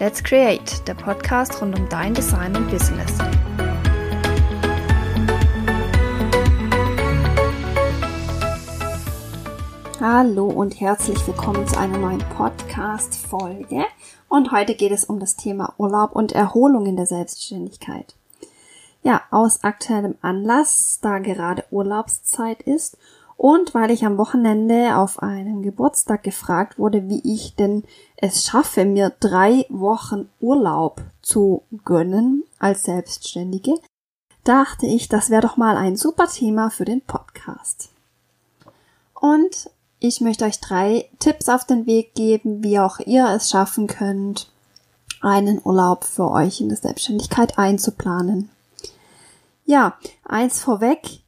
Let's Create, der Podcast rund um dein Design und Business. Hallo und herzlich willkommen zu einer neuen Podcast-Folge. Und heute geht es um das Thema Urlaub und Erholung in der Selbstständigkeit. Ja, aus aktuellem Anlass, da gerade Urlaubszeit ist und weil ich am Wochenende auf einem Geburtstag gefragt wurde, wie ich denn es schaffe, mir drei Wochen Urlaub zu gönnen als Selbstständige, dachte ich, das wäre doch mal ein super Thema für den Podcast. Und ich möchte euch drei Tipps auf den Weg geben, wie auch ihr es schaffen könnt, einen Urlaub für euch in der Selbstständigkeit einzuplanen. Ja, eins vorweg,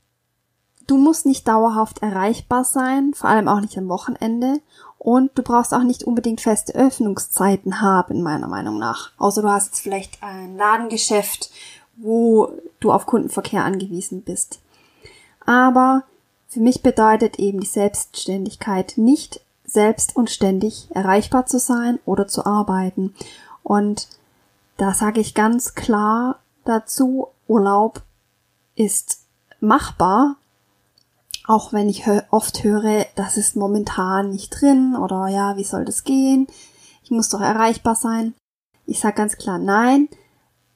Du musst nicht dauerhaft erreichbar sein, vor allem auch nicht am Wochenende. Und du brauchst auch nicht unbedingt feste Öffnungszeiten haben, meiner Meinung nach. Außer du hast jetzt vielleicht ein Ladengeschäft, wo du auf Kundenverkehr angewiesen bist. Aber für mich bedeutet eben die Selbstständigkeit nicht selbst und ständig erreichbar zu sein oder zu arbeiten. Und da sage ich ganz klar dazu, Urlaub ist machbar, auch wenn ich oft höre, das ist momentan nicht drin oder ja, wie soll das gehen? Ich muss doch erreichbar sein. Ich sage ganz klar nein.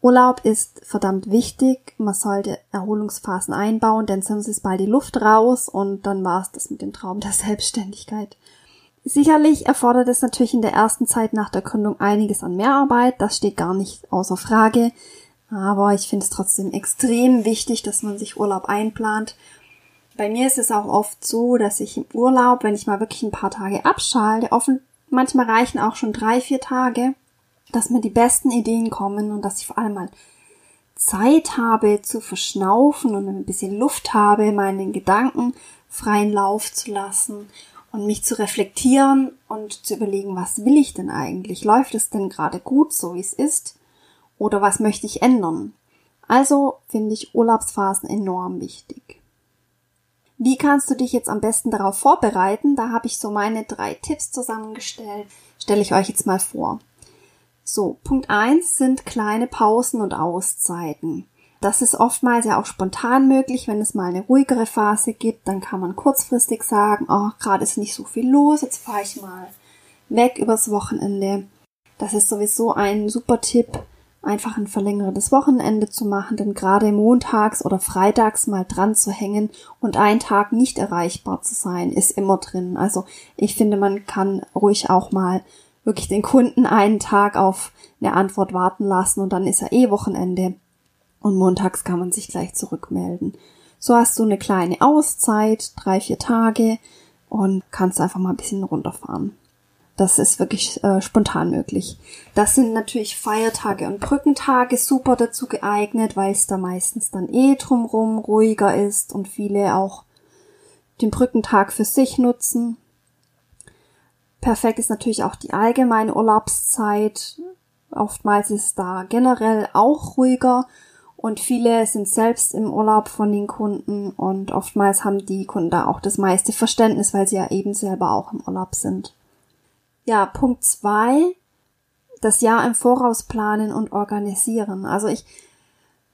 Urlaub ist verdammt wichtig. Man sollte Erholungsphasen einbauen, denn sonst ist bald die Luft raus und dann war es das mit dem Traum der Selbstständigkeit. Sicherlich erfordert es natürlich in der ersten Zeit nach der Gründung einiges an Mehrarbeit, das steht gar nicht außer Frage. Aber ich finde es trotzdem extrem wichtig, dass man sich Urlaub einplant bei mir ist es auch oft so, dass ich im Urlaub, wenn ich mal wirklich ein paar Tage abschalte, offen, manchmal reichen auch schon drei, vier Tage, dass mir die besten Ideen kommen und dass ich vor allem mal Zeit habe zu verschnaufen und ein bisschen Luft habe, meinen Gedanken freien Lauf zu lassen und mich zu reflektieren und zu überlegen, was will ich denn eigentlich? Läuft es denn gerade gut, so wie es ist? Oder was möchte ich ändern? Also finde ich Urlaubsphasen enorm wichtig. Wie kannst du dich jetzt am besten darauf vorbereiten? Da habe ich so meine drei Tipps zusammengestellt. Stelle ich euch jetzt mal vor. So, Punkt eins sind kleine Pausen und Auszeiten. Das ist oftmals ja auch spontan möglich, wenn es mal eine ruhigere Phase gibt, dann kann man kurzfristig sagen, oh, gerade ist nicht so viel los, jetzt fahre ich mal weg übers Wochenende. Das ist sowieso ein super Tipp, einfach ein verlängertes Wochenende zu machen, denn gerade montags oder freitags mal dran zu hängen und einen Tag nicht erreichbar zu sein, ist immer drin. Also ich finde, man kann ruhig auch mal wirklich den Kunden einen Tag auf eine Antwort warten lassen und dann ist er eh Wochenende und montags kann man sich gleich zurückmelden. So hast du eine kleine Auszeit, drei, vier Tage und kannst einfach mal ein bisschen runterfahren. Das ist wirklich äh, spontan möglich. Das sind natürlich Feiertage und Brückentage super dazu geeignet, weil es da meistens dann eh drumrum ruhiger ist und viele auch den Brückentag für sich nutzen. Perfekt ist natürlich auch die allgemeine Urlaubszeit. Oftmals ist da generell auch ruhiger und viele sind selbst im Urlaub von den Kunden und oftmals haben die Kunden da auch das meiste Verständnis, weil sie ja eben selber auch im Urlaub sind. Ja, Punkt zwei, das Jahr im Voraus planen und organisieren. Also ich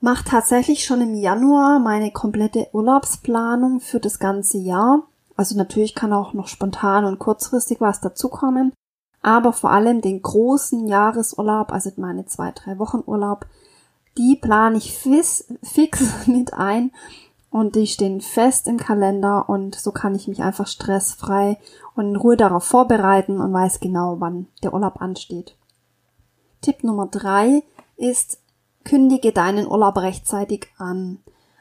mache tatsächlich schon im Januar meine komplette Urlaubsplanung für das ganze Jahr. Also natürlich kann auch noch spontan und kurzfristig was dazukommen, aber vor allem den großen Jahresurlaub, also meine zwei, drei Wochen Urlaub, die plane ich fix, fix mit ein und die stehen fest im Kalender und so kann ich mich einfach stressfrei und in Ruhe darauf vorbereiten und weiß genau, wann der Urlaub ansteht. Tipp Nummer drei ist, kündige deinen Urlaub rechtzeitig an.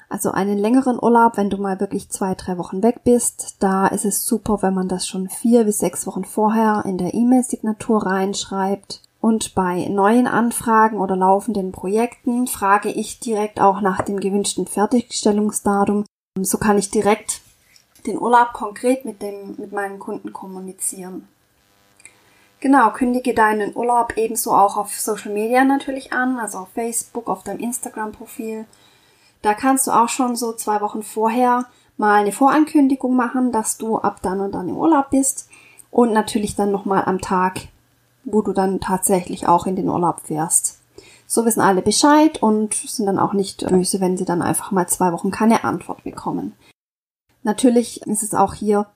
Also einen längeren Urlaub, wenn du mal wirklich zwei, drei Wochen weg bist, da ist es super, wenn man das schon vier bis sechs Wochen vorher in der E-Mail-Signatur reinschreibt. Und bei neuen Anfragen oder laufenden Projekten frage ich direkt auch nach dem gewünschten Fertigstellungsdatum. So kann ich direkt den Urlaub konkret mit dem, mit meinen Kunden kommunizieren. Genau, kündige deinen Urlaub ebenso auch auf Social Media natürlich an, also auf Facebook, auf deinem Instagram-Profil. Da kannst du auch schon so zwei Wochen vorher mal eine Vorankündigung machen, dass du ab dann und dann im Urlaub bist und natürlich dann nochmal am Tag wo du dann tatsächlich auch in den Urlaub fährst. So wissen alle Bescheid und sind dann auch nicht böse, wenn sie dann einfach mal zwei Wochen keine Antwort bekommen. Natürlich ist es auch hier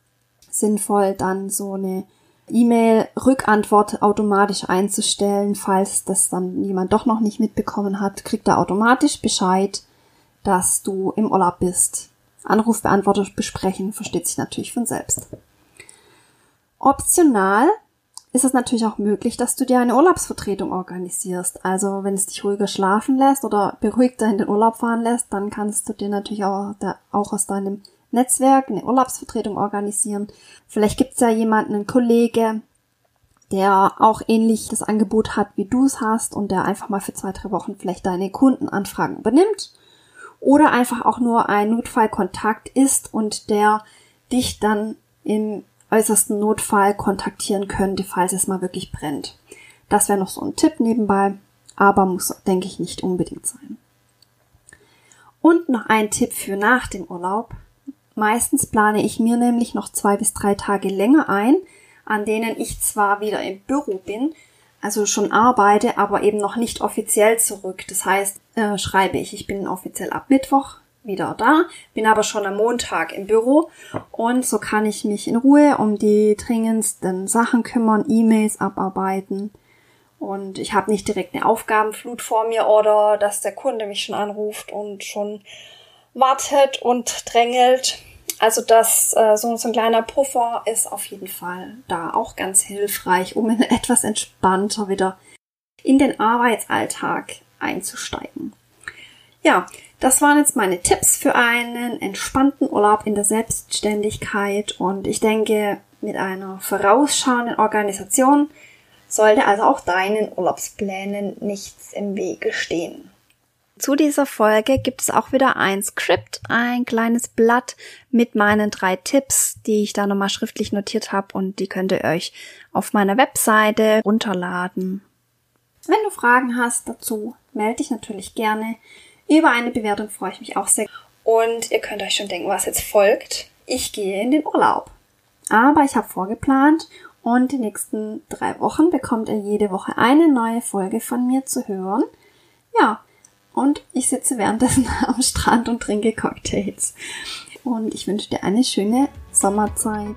sinnvoll, dann so eine E-Mail-Rückantwort automatisch einzustellen, falls das dann jemand doch noch nicht mitbekommen hat, kriegt er automatisch Bescheid, dass du im Urlaub bist. Anrufbeantworter besprechen versteht sich natürlich von selbst. Optional ist es natürlich auch möglich, dass du dir eine Urlaubsvertretung organisierst. Also wenn es dich ruhiger schlafen lässt oder beruhigter in den Urlaub fahren lässt, dann kannst du dir natürlich auch, auch aus deinem Netzwerk eine Urlaubsvertretung organisieren. Vielleicht gibt es ja jemanden, einen Kollege, der auch ähnlich das Angebot hat, wie du es hast und der einfach mal für zwei, drei Wochen vielleicht deine Kundenanfragen übernimmt. Oder einfach auch nur ein Notfallkontakt ist und der dich dann im äußersten Notfall kontaktieren könnte, falls es mal wirklich brennt. Das wäre noch so ein Tipp nebenbei, aber muss, denke ich, nicht unbedingt sein. Und noch ein Tipp für nach dem Urlaub. Meistens plane ich mir nämlich noch zwei bis drei Tage länger ein, an denen ich zwar wieder im Büro bin, also schon arbeite, aber eben noch nicht offiziell zurück. Das heißt, äh, schreibe ich, ich bin offiziell ab Mittwoch wieder da, bin aber schon am Montag im Büro und so kann ich mich in Ruhe um die dringendsten Sachen kümmern, E-Mails abarbeiten und ich habe nicht direkt eine Aufgabenflut vor mir oder dass der Kunde mich schon anruft und schon wartet und drängelt. Also das äh, so, so ein kleiner Puffer ist auf jeden Fall da auch ganz hilfreich, um etwas entspannter wieder in den Arbeitsalltag einzusteigen. Ja, das waren jetzt meine Tipps für einen entspannten Urlaub in der Selbstständigkeit und ich denke, mit einer vorausschauenden Organisation sollte also auch deinen Urlaubsplänen nichts im Wege stehen. Zu dieser Folge gibt es auch wieder ein Skript, ein kleines Blatt mit meinen drei Tipps, die ich da nochmal schriftlich notiert habe und die könnt ihr euch auf meiner Webseite runterladen. Wenn du Fragen hast dazu, melde dich natürlich gerne. Über eine Bewertung freue ich mich auch sehr. Und ihr könnt euch schon denken, was jetzt folgt. Ich gehe in den Urlaub. Aber ich habe vorgeplant und die nächsten drei Wochen bekommt ihr jede Woche eine neue Folge von mir zu hören. Ja, und ich sitze währenddessen am Strand und trinke Cocktails. Und ich wünsche dir eine schöne Sommerzeit.